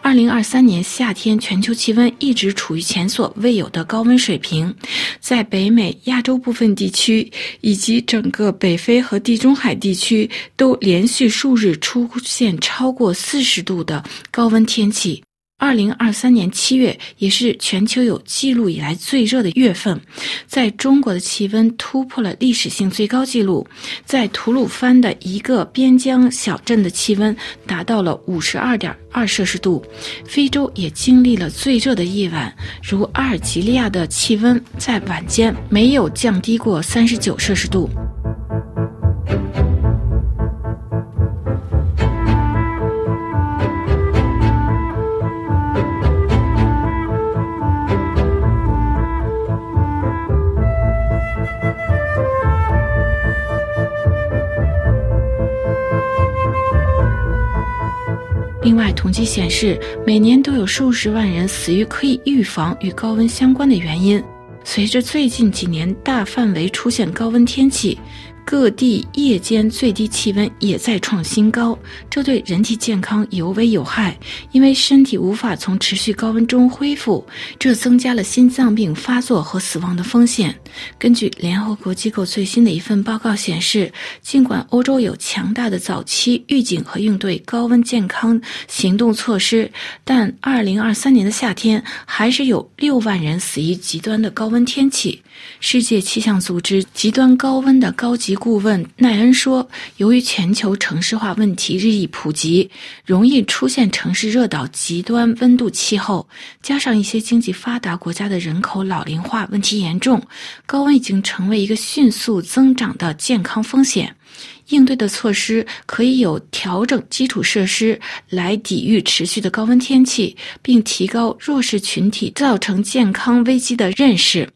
S6: 二零二三年夏天，全球气温一直处于前所未有的高温水平，在北美、亚洲部分地区以及整个北非和地中海地区，都连续数日出现超过四十度的高温天气。二零二三年七月也是全球有记录以来最热的月份，在中国的气温突破了历史性最高纪录，在吐鲁番的一个边疆小镇的气温达到了五十二点二摄氏度。非洲也经历了最热的夜晚，如阿尔及利亚的气温在晚间没有降低过三十九摄氏度。另外，统计显示，每年都有数十万人死于可以预防与高温相关的原因。随着最近几年大范围出现高温天气。各地夜间最低气温也在创新高，这对人体健康尤为有害，因为身体无法从持续高温中恢复，这增加了心脏病发作和死亡的风险。根据联合国机构最新的一份报告显示，尽管欧洲有强大的早期预警和应对高温健康行动措施，但2023年的夏天还是有6万人死于极端的高温天气。世界气象组织极端高温的高级顾问奈恩说：“由于全球城市化问题日益普及，容易出现城市热岛极端温度气候，加上一些经济发达国家的人口老龄化问题严重，高温已经成为一个迅速增长的健康风险。应对的措施可以有调整基础设施来抵御持续的高温天气，并提高弱势群体造成健康危机的认识。”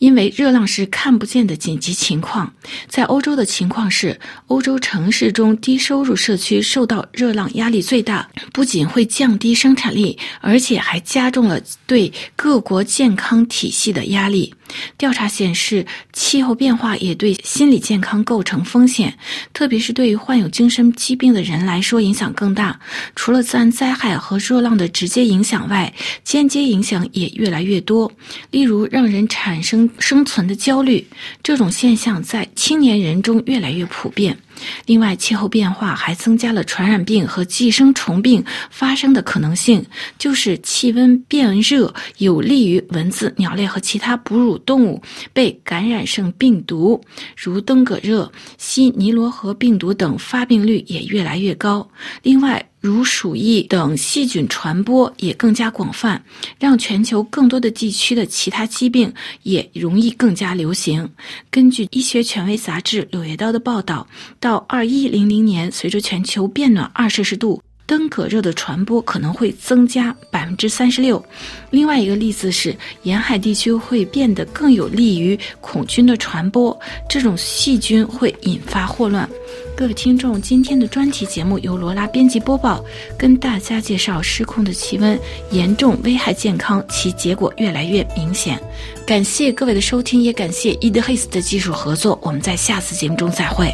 S6: 因为热浪是看不见的紧急情况，在欧洲的情况是，欧洲城市中低收入社区受到热浪压力最大，不仅会降低生产力，而且还加重了对各国健康体系的压力。调查显示，气候变化也对心理健康构成风险，特别是对于患有精神疾病的人来说影响更大。除了自然灾害和热浪的直接影响外，间接影响也越来越多。例如，让人产生生存的焦虑，这种现象在青年人中越来越普遍。另外，气候变化还增加了传染病和寄生虫病发生的可能性。就是气温变热，有利于蚊子、鸟类和其他哺乳动物被感染性病毒，如登革热、西尼罗河病毒等，发病率也越来越高。另外，如鼠疫等细菌传播也更加广泛，让全球更多的地区的其他疾病也容易更加流行。根据医学权威杂志《柳叶刀》的报道，到到二一零零年，随着全球变暖二摄氏度。登革热的传播可能会增加百分之三十六。另外一个例子是，沿海地区会变得更有利于孔菌的传播，这种细菌会引发霍乱。各位听众，今天的专题节目由罗拉编辑播报，跟大家介绍失控的气温严重危害健康，其结果越来越明显。感谢各位的收听，也感谢伊德黑斯的技术合作。我们在下次节目中再会。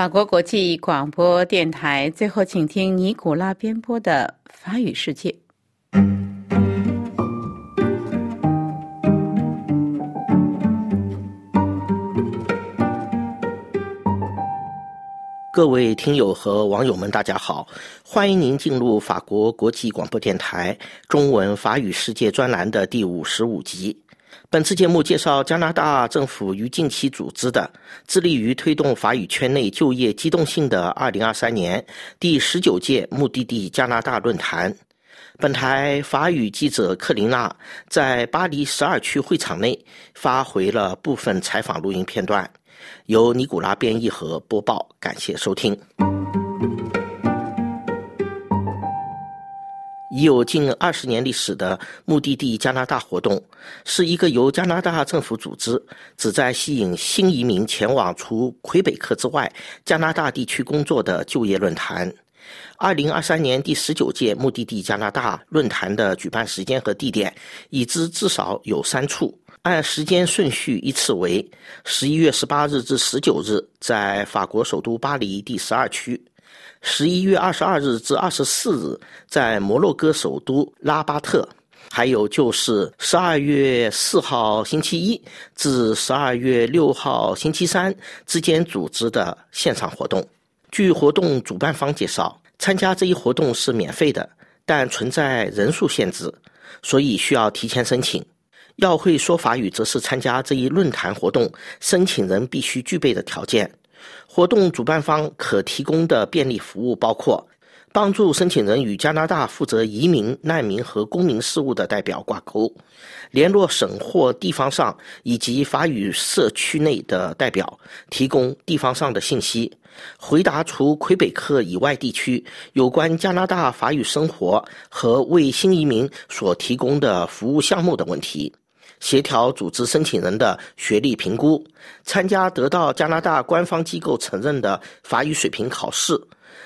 S1: 法国国际广播电台，最后请听尼古拉编播的法语世界。
S7: 各位听友和网友们，大家好！欢迎您进入法国国际广播电台中文法语世界专栏的第五十五集。本次节目介绍加拿大政府于近期组织的致力于推动法语圈内就业机动性的2023年第十九届目的地加拿大论坛。本台法语记者克琳娜在巴黎十二区会场内发回了部分采访录音片段，由尼古拉编译和播报。感谢收听。已有近二十年历史的目的地加拿大活动，是一个由加拿大政府组织，旨在吸引新移民前往除魁北克之外加拿大地区工作的就业论坛。二零二三年第十九届目的地加拿大论坛的举办时间和地点已知至少有三处，按时间顺序依次为：十一月十八日至十九日，在法国首都巴黎第十二区。十一月二十二日至二十四日，在摩洛哥首都拉巴特；还有就是十二月四号星期一至十二月六号星期三之间组织的现场活动。据活动主办方介绍，参加这一活动是免费的，但存在人数限制，所以需要提前申请。要会说法语，则是参加这一论坛活动申请人必须具备的条件。活动主办方可提供的便利服务包括。帮助申请人与加拿大负责移民、难民和公民事务的代表挂钩，联络省或地方上以及法语社区内的代表，提供地方上的信息，回答除魁北克以外地区有关加拿大法语生活和为新移民所提供的服务项目的问题，协调组织申请人的学历评估，参加得到加拿大官方机构承认的法语水平考试。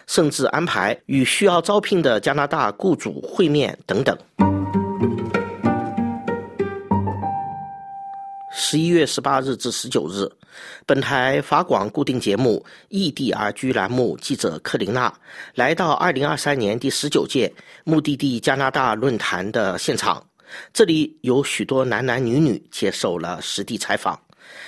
S7: 甚至安排与需要招聘的加拿大雇主会面等等。十一月十八日至十九日，本台法广固定节目《异地而居》栏目记者克琳娜来到二零二三年第十九届目的地加拿大论坛的现场，这里有许多男男女女接受了实地采访。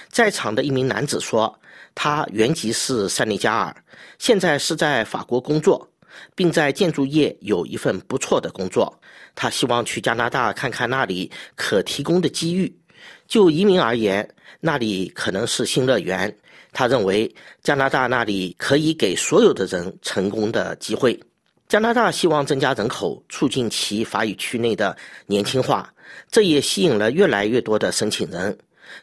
S7: 在场的一名男子说。他原籍是塞内加尔，现在是在法国工作，并在建筑业有一份不错的工作。他希望去加拿大看看那里可提供的机遇。就移民而言，那里可能是新乐园。他认为加拿大那里可以给所有的人成功的机会。加拿大希望增加人口，促进其法语区内的年轻化，这也吸引了越来越多的申请人。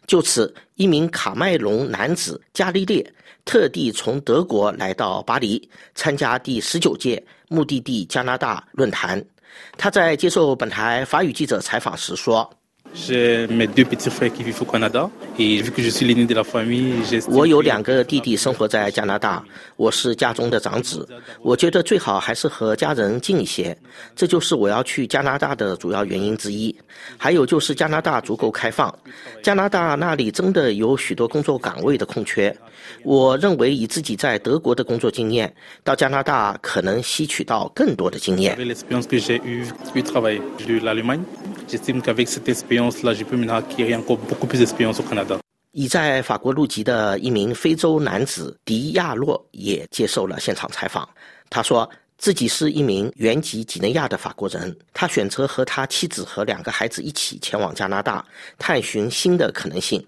S7: 就此，一名卡麦隆男子加利列特地从德国来到巴黎，参加第十九届目的地加拿大论坛。他在接受本台法语记者采访时说。我有两个弟弟生活在加拿大，我是家中的长子。我觉得最好还是和家人近一些，这就是我要去加拿大的主要原因之一。还有就是加拿大足够开放，加拿大那里真的有许多工作岗位的空缺。我认为以自己在德国的工作经验，到加拿大可能吸取到更多的经验。已在法国入籍的一名非洲男子迪亚洛也接受了现场采访。他说自己是一名原籍几内亚的法国人，他选择和他妻子和两个孩子一起前往加拿大，探寻新的可能性。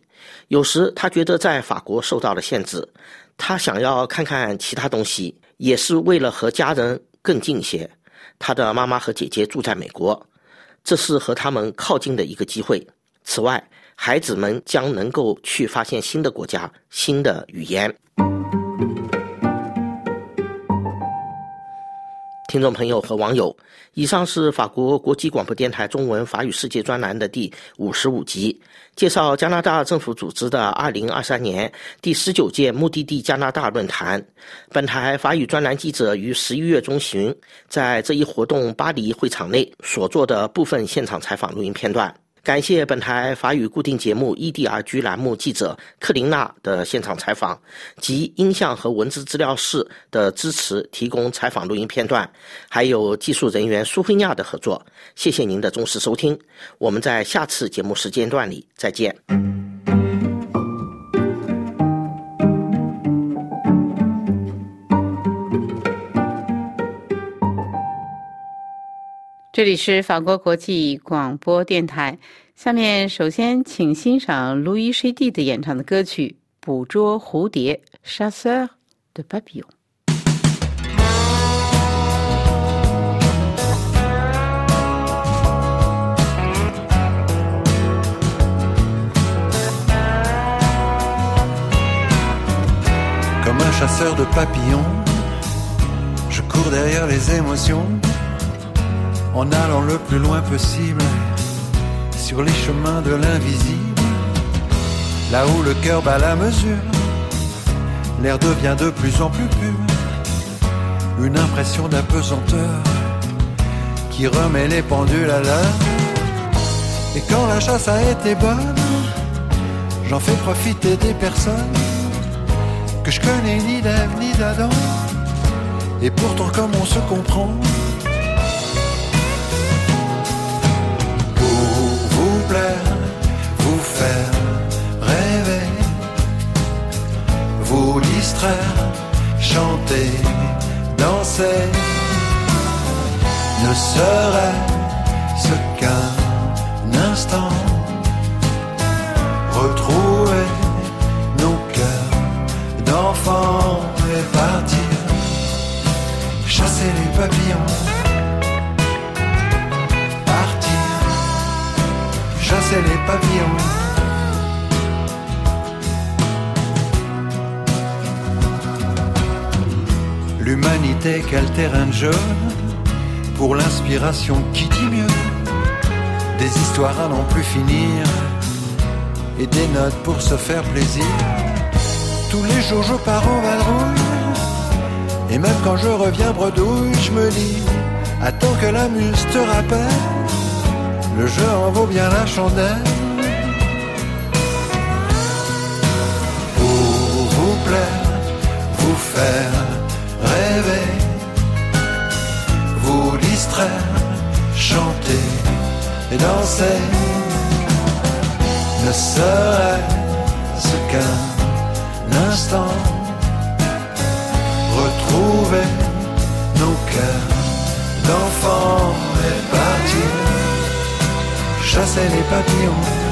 S7: 有时他觉得在法国受到了限制，他想要看看其他东西，也是为了和家人更近些。他的妈妈和姐姐住在美国。这是和他们靠近的一个机会。此外，孩子们将能够去发现新的国家、新的语言。听众朋友和网友，以上是法国国际广播电台中文法语世界专栏的第五十五集，介绍加拿大政府组织的二零二三年第十九届目的地加拿大论坛。本台法语专栏记者于十一月中旬在这一活动巴黎会场内所做的部分现场采访录音片段。感谢本台法语固定节目《EDRG》栏目记者克琳娜的现场采访及音像和文字资料室的支持，提供采访录音片段，还有技术人员苏菲亚的合作。谢谢您的忠实收听，我们在下次节目时间段里再见。
S1: 这里是法国国际广播电台。下面首先请欣赏路易· d 的演唱的歌曲《捕捉蝴蝶》（Chasseur de papillons）。
S8: Comme un chasseur de papillons, je cours derrière les émotions. En allant le plus loin possible sur les chemins de l'invisible, là où le cœur bat la mesure, l'air devient de plus en plus pur, une impression d'apesanteur qui remet les pendules à l'heure. Et quand la chasse a été bonne, j'en fais profiter des personnes que je connais ni d'Ève ni d'Adam. Et pourtant comme on se comprend, chanter, danser, ne serait ce qu'un instant retrouver nos cœurs d'enfants et partir chasser les papillons, partir chasser les papillons. L'humanité, quel terrain de jeu pour l'inspiration qui dit mieux. Des histoires à n'en plus finir et des notes pour se faire plaisir. Tous les jours je pars en vadrouille et même quand je reviens bredouille, je me dis attends que la muse te rappelle, le jeu en vaut bien la chandelle. Pour vous plaire, vous faire chanter et danser ne serait-ce qu'un instant retrouver nos cœurs d'enfants et partir chasser les papillons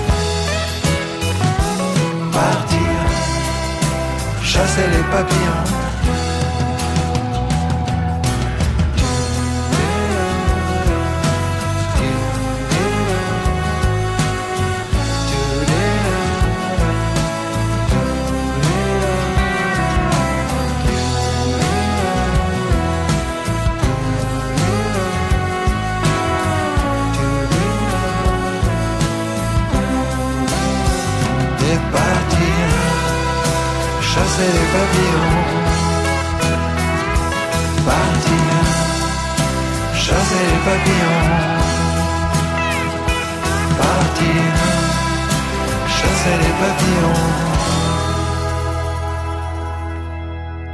S8: partir. Chasser les papillons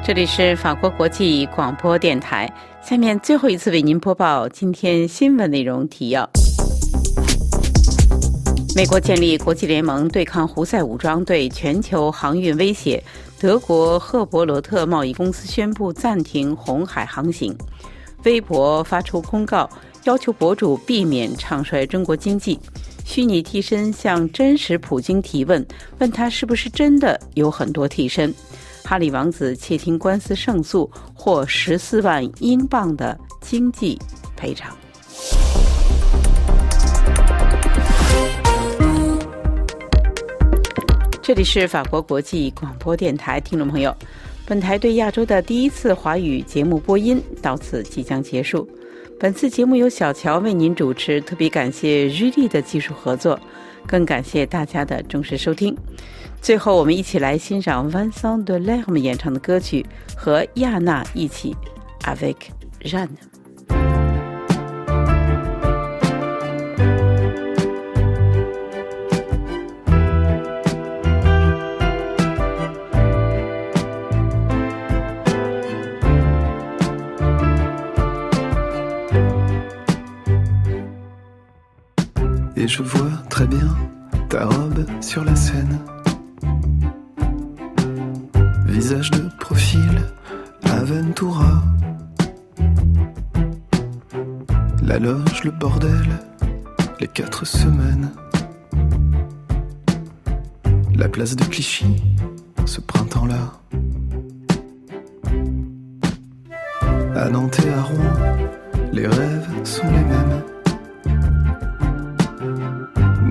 S1: 这里是法国国际广播电台。下面最后一次为您播报今天新闻内容提要：美国建立国际联盟对抗胡塞武装对全球航运威胁。德国赫伯罗特贸易公司宣布暂停红海航行。微博发出公告，要求博主避免唱衰中国经济。虚拟替身向真实普京提问，问他是不是真的有很多替身。哈里王子窃听官司胜诉，获十四万英镑的经济赔偿。这里是法国国际广播电台，听众朋友，本台对亚洲的第一次华语节目播音到此即将结束。本次节目由小乔为您主持，特别感谢日丽的技术合作，更感谢大家的忠实收听。最后，我们一起来欣赏 Vincent de l e r m 演唱的歌曲，和亚娜一起 Avec Jeanne。
S9: Je vois très bien ta robe sur la scène. Visage de profil, Aventura. La loge, le bordel, les quatre semaines. La place de Clichy, ce printemps-là. À Nantes et à Rouen, les rêves sont les mêmes.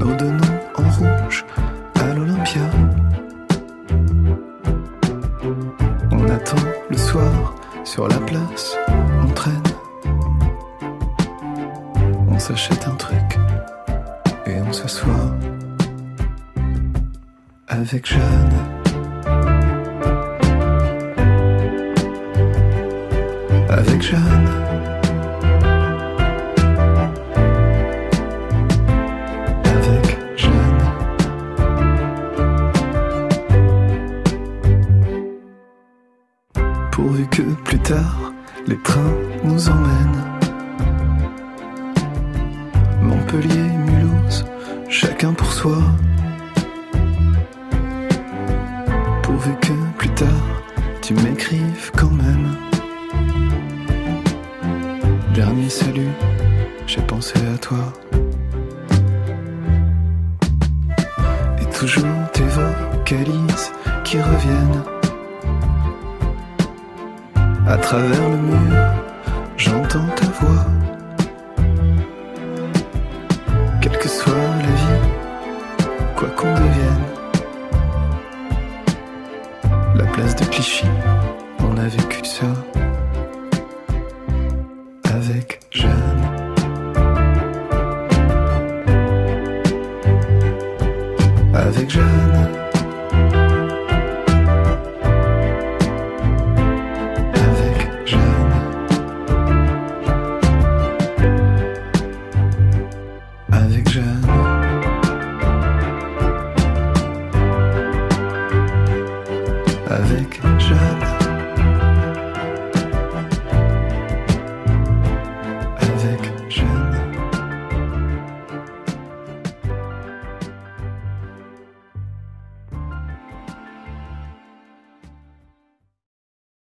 S9: Nos deux noms en rouge à l'Olympia. On attend le soir sur la place, on traîne. On s'achète un truc et on s'assoit avec Jeanne. Avec Jeanne. Les trains nous emmènent. Montpellier, Mulhouse, chacun pour soi.